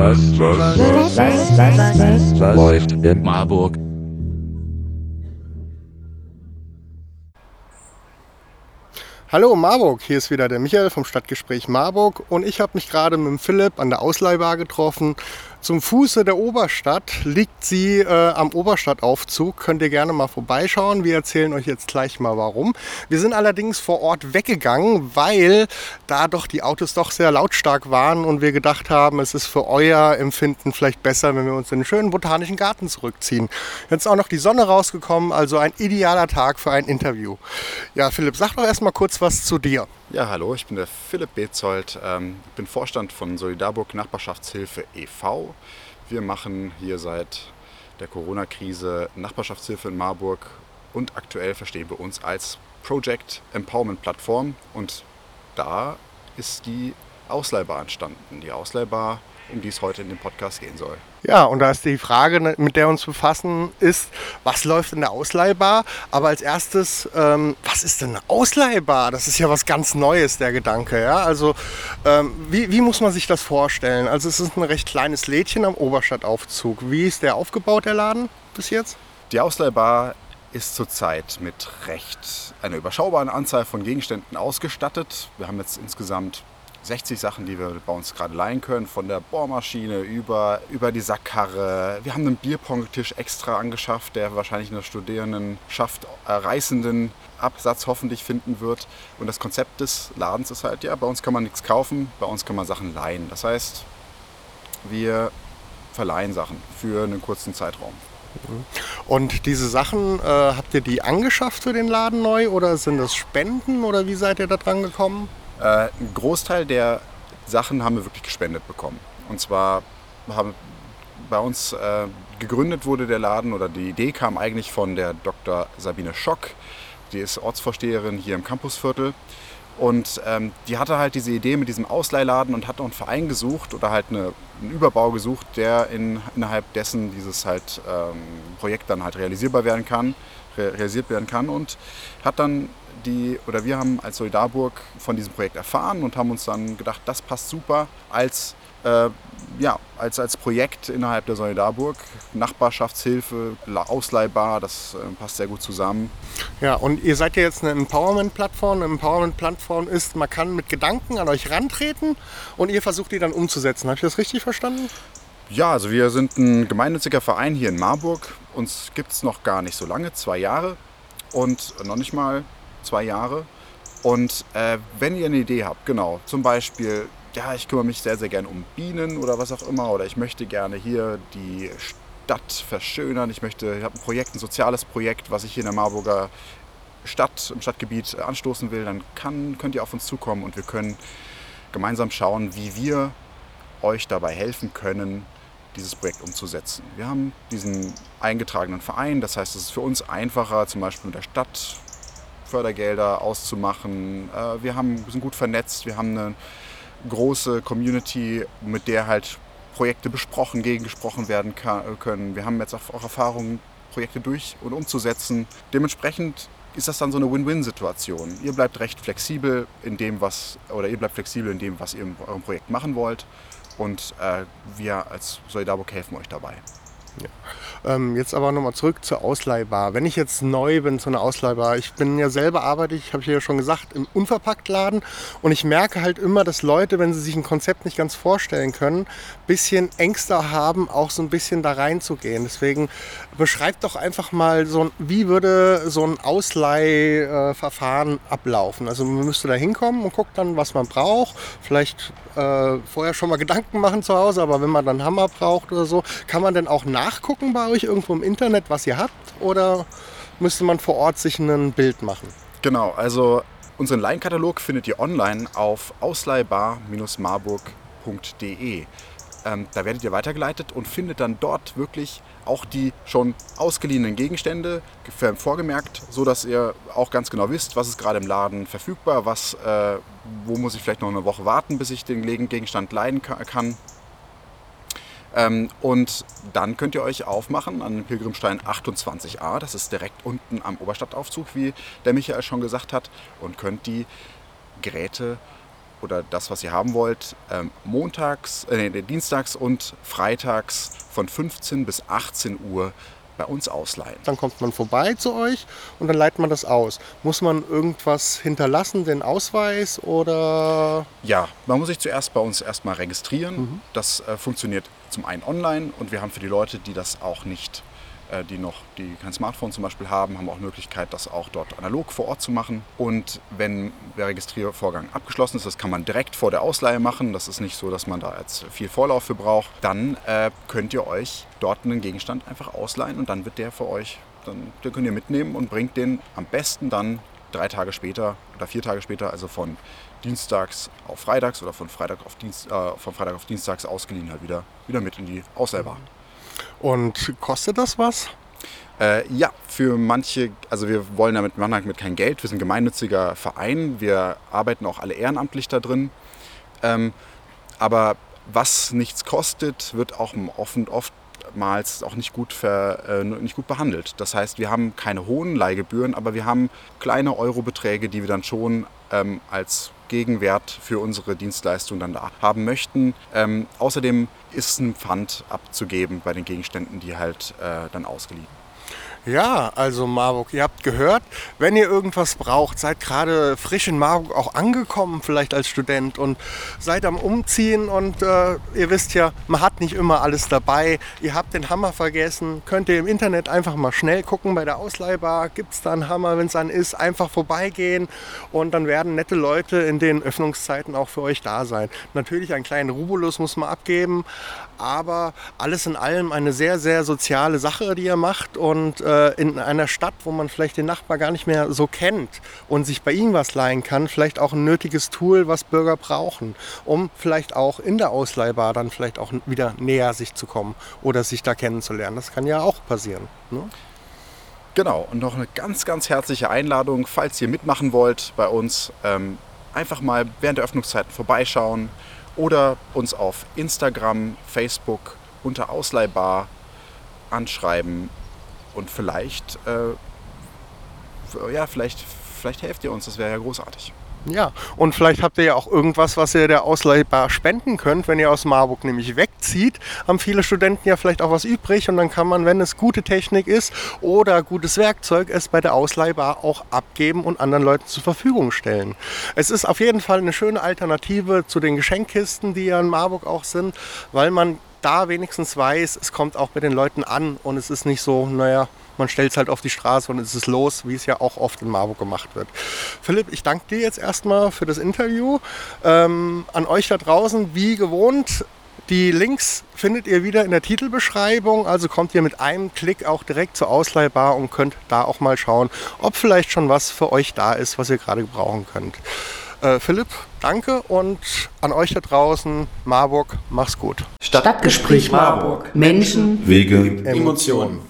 was, was, was, was, was läuft in Marburg? Hallo Marburg, hier ist wieder der Michael vom Stadtgespräch Marburg. Und ich habe mich gerade mit dem Philipp an der Ausleihbar getroffen zum Fuße der Oberstadt liegt sie äh, am Oberstadtaufzug. Könnt ihr gerne mal vorbeischauen. Wir erzählen euch jetzt gleich mal warum. Wir sind allerdings vor Ort weggegangen, weil da doch die Autos doch sehr lautstark waren und wir gedacht haben, es ist für euer Empfinden vielleicht besser, wenn wir uns in den schönen botanischen Garten zurückziehen. Jetzt ist auch noch die Sonne rausgekommen, also ein idealer Tag für ein Interview. Ja, Philipp, sag doch erst mal kurz was zu dir. Ja, hallo, ich bin der Philipp Bezold, ähm, bin Vorstand von Solidarburg Nachbarschaftshilfe e.V. Wir machen hier seit der Corona-Krise Nachbarschaftshilfe in Marburg und aktuell verstehen wir uns als Project Empowerment Plattform und da ist die Ausleihbar entstanden. Die Ausleihbar um die es heute in dem Podcast gehen soll. Ja, und da ist die Frage, ne, mit der wir uns befassen, ist, was läuft in der Ausleihbar? Aber als erstes, ähm, was ist denn eine Ausleihbar? Das ist ja was ganz Neues, der Gedanke. Ja? Also, ähm, wie, wie muss man sich das vorstellen? Also, es ist ein recht kleines Lädchen am Oberstadtaufzug. Wie ist der aufgebaut, der Laden, bis jetzt? Die Ausleihbar ist zurzeit mit recht einer überschaubaren Anzahl von Gegenständen ausgestattet. Wir haben jetzt insgesamt 60 Sachen, die wir bei uns gerade leihen können, von der Bohrmaschine über, über die Sackkarre. Wir haben einen Bierpong-Tisch extra angeschafft, der wahrscheinlich in der Studierendenschaft reißenden Absatz hoffentlich finden wird. Und das Konzept des Ladens ist halt, ja, bei uns kann man nichts kaufen, bei uns kann man Sachen leihen. Das heißt, wir verleihen Sachen für einen kurzen Zeitraum. Und diese Sachen, äh, habt ihr die angeschafft für den Laden neu oder sind das Spenden oder wie seid ihr da dran gekommen? Äh, ein Großteil der Sachen haben wir wirklich gespendet bekommen. Und zwar haben bei uns äh, gegründet wurde der Laden oder die Idee kam eigentlich von der Dr. Sabine Schock. Die ist Ortsvorsteherin hier im Campusviertel. Und ähm, die hatte halt diese Idee mit diesem Ausleihladen und hat noch einen Verein gesucht oder halt eine, einen Überbau gesucht, der in, innerhalb dessen dieses halt ähm, Projekt dann halt realisierbar werden kann, realisiert werden kann und hat dann die, oder wir haben als Solidarburg von diesem Projekt erfahren und haben uns dann gedacht, das passt super als, äh, ja, als, als Projekt innerhalb der Solidarburg. Nachbarschaftshilfe, ausleihbar, das äh, passt sehr gut zusammen. Ja, und ihr seid ja jetzt eine Empowerment-Plattform. Eine Empowerment-Plattform ist, man kann mit Gedanken an euch rantreten und ihr versucht die dann umzusetzen. Habe ich das richtig verstanden? Ja, also wir sind ein gemeinnütziger Verein hier in Marburg. Uns gibt es noch gar nicht so lange, zwei Jahre. Und noch nicht mal zwei Jahre. Und äh, wenn ihr eine Idee habt, genau, zum Beispiel, ja, ich kümmere mich sehr, sehr gerne um Bienen oder was auch immer, oder ich möchte gerne hier die Stadt verschönern, ich möchte, ich habe ein Projekt, ein soziales Projekt, was ich hier in der Marburger Stadt, im Stadtgebiet anstoßen will, dann kann, könnt ihr auf uns zukommen und wir können gemeinsam schauen, wie wir euch dabei helfen können, dieses Projekt umzusetzen. Wir haben diesen eingetragenen Verein, das heißt, es ist für uns einfacher, zum Beispiel mit der Stadt Fördergelder auszumachen. Äh, wir haben, sind gut vernetzt, wir haben eine große Community, mit der halt Projekte besprochen, gegengesprochen werden können. Wir haben jetzt auch Erfahrungen, Projekte durch und umzusetzen. Dementsprechend ist das dann so eine Win-Win-Situation. Ihr bleibt recht flexibel in dem, was, oder ihr bleibt flexibel in dem, was ihr in eurem Projekt machen wollt. Und äh, wir als Solidarburg helfen euch dabei. Ja. Ähm, jetzt aber nochmal zurück zur Ausleihbar. Wenn ich jetzt neu bin zu einer Ausleihbar, ich bin ja selber arbeite, ich habe ja schon gesagt, im Unverpacktladen und ich merke halt immer, dass Leute, wenn sie sich ein Konzept nicht ganz vorstellen können, ein bisschen Ängste haben, auch so ein bisschen da reinzugehen. Deswegen beschreibt doch einfach mal so wie würde so ein Ausleihverfahren ablaufen. Also man müsste da hinkommen und guckt dann, was man braucht. Vielleicht äh, vorher schon mal Gedanken machen zu Hause, aber wenn man dann Hammer braucht oder so, kann man denn auch nachgucken bei euch irgendwo im Internet, was ihr habt? Oder müsste man vor Ort sich ein Bild machen? Genau, also unseren Leinkatalog findet ihr online auf ausleihbar-marburg.de. Ähm, da werdet ihr weitergeleitet und findet dann dort wirklich auch die schon ausgeliehenen Gegenstände vorgemerkt, so dass ihr auch ganz genau wisst, was ist gerade im Laden verfügbar, was, äh, wo muss ich vielleicht noch eine Woche warten, bis ich den Gegenstand leihen kann. Ähm, und dann könnt ihr euch aufmachen an den Pilgrimstein 28a, das ist direkt unten am Oberstadtaufzug, wie der Michael schon gesagt hat, und könnt die Geräte oder das, was ihr haben wollt, ähm, montags, äh, dienstags und freitags von 15 bis 18 Uhr bei uns ausleihen. Dann kommt man vorbei zu euch und dann leitet man das aus. Muss man irgendwas hinterlassen, den Ausweis oder? Ja, man muss sich zuerst bei uns erstmal registrieren. Das äh, funktioniert zum einen online und wir haben für die Leute, die das auch nicht, die noch, die kein Smartphone zum Beispiel haben, haben auch Möglichkeit, das auch dort analog vor Ort zu machen. Und wenn der Registriervorgang abgeschlossen ist, das kann man direkt vor der Ausleihe machen. Das ist nicht so, dass man da jetzt viel Vorlauf für braucht. Dann äh, könnt ihr euch dort einen Gegenstand einfach ausleihen und dann wird der für euch, dann den könnt ihr mitnehmen und bringt den am besten dann drei Tage später oder vier Tage später, also von Dienstags auf Freitags oder von Freitag auf, Dienst, äh, von Freitag auf Dienstags ausgeliehen halt wieder, wieder mit in die Ausleihbar. Und kostet das was? Äh, ja, für manche, also wir wollen damit, machen damit kein Geld, wir sind ein gemeinnütziger Verein, wir arbeiten auch alle ehrenamtlich da drin. Ähm, aber was nichts kostet, wird auch offen, oftmals auch nicht gut, ver, äh, nicht gut behandelt. Das heißt, wir haben keine hohen Leihgebühren, aber wir haben kleine Eurobeträge, die wir dann schon ähm, als Gegenwert für unsere Dienstleistung dann da haben möchten. Ähm, außerdem ist ein Pfand abzugeben bei den Gegenständen, die halt äh, dann ausgeliehen Ja, also Marburg, ihr habt gehört, wenn ihr irgendwas braucht, seid gerade frisch in Marburg auch angekommen, vielleicht als Student und seid am Umziehen und äh, ihr wisst ja, man hat nicht immer alles dabei. Ihr habt den Hammer vergessen, könnt ihr im Internet einfach mal schnell gucken bei der Ausleihbar, gibt es da einen Hammer, wenn es dann ist, einfach vorbeigehen und dann werden nette Leute in den Öffnungszeiten auch für euch da sein. Natürlich einen kleinen Rubulus muss man abgeben, aber alles in allem eine sehr, sehr soziale Sache, die ihr macht und äh, in einer Stadt, wo man vielleicht den Nachbar gar nicht mehr so kennt und sich bei ihm was leihen kann, vielleicht auch ein nötiges Tool, was Bürger brauchen, um vielleicht auch in der Ausleihbar dann vielleicht auch wieder näher sich zu kommen oder sich da kennenzulernen. Das kann ja auch passieren. Ne? Genau, und noch eine ganz, ganz herzliche Einladung, falls ihr mitmachen wollt bei uns, ähm, einfach mal während der Öffnungszeiten vorbeischauen oder uns auf Instagram, Facebook unter Ausleihbar anschreiben und vielleicht, äh, ja, vielleicht, vielleicht helft ihr uns, das wäre ja großartig. Ja, und vielleicht habt ihr ja auch irgendwas, was ihr der Ausleihbar spenden könnt. Wenn ihr aus Marburg nämlich wegzieht, haben viele Studenten ja vielleicht auch was übrig und dann kann man, wenn es gute Technik ist oder gutes Werkzeug, es bei der Ausleihbar auch abgeben und anderen Leuten zur Verfügung stellen. Es ist auf jeden Fall eine schöne Alternative zu den Geschenkkisten, die ja in Marburg auch sind, weil man da wenigstens weiß, es kommt auch bei den Leuten an und es ist nicht so, naja, man stellt es halt auf die Straße und es ist los, wie es ja auch oft in Marburg gemacht wird. Philipp, ich danke dir jetzt erstmal für das Interview. Ähm, an euch da draußen, wie gewohnt, die Links findet ihr wieder in der Titelbeschreibung, also kommt ihr mit einem Klick auch direkt zur Ausleihbar und könnt da auch mal schauen, ob vielleicht schon was für euch da ist, was ihr gerade gebrauchen könnt. Äh, Philipp, danke und an euch da draußen, Marburg, mach's gut. Stadtgespräch Marburg. Menschen, Wege, Emotionen.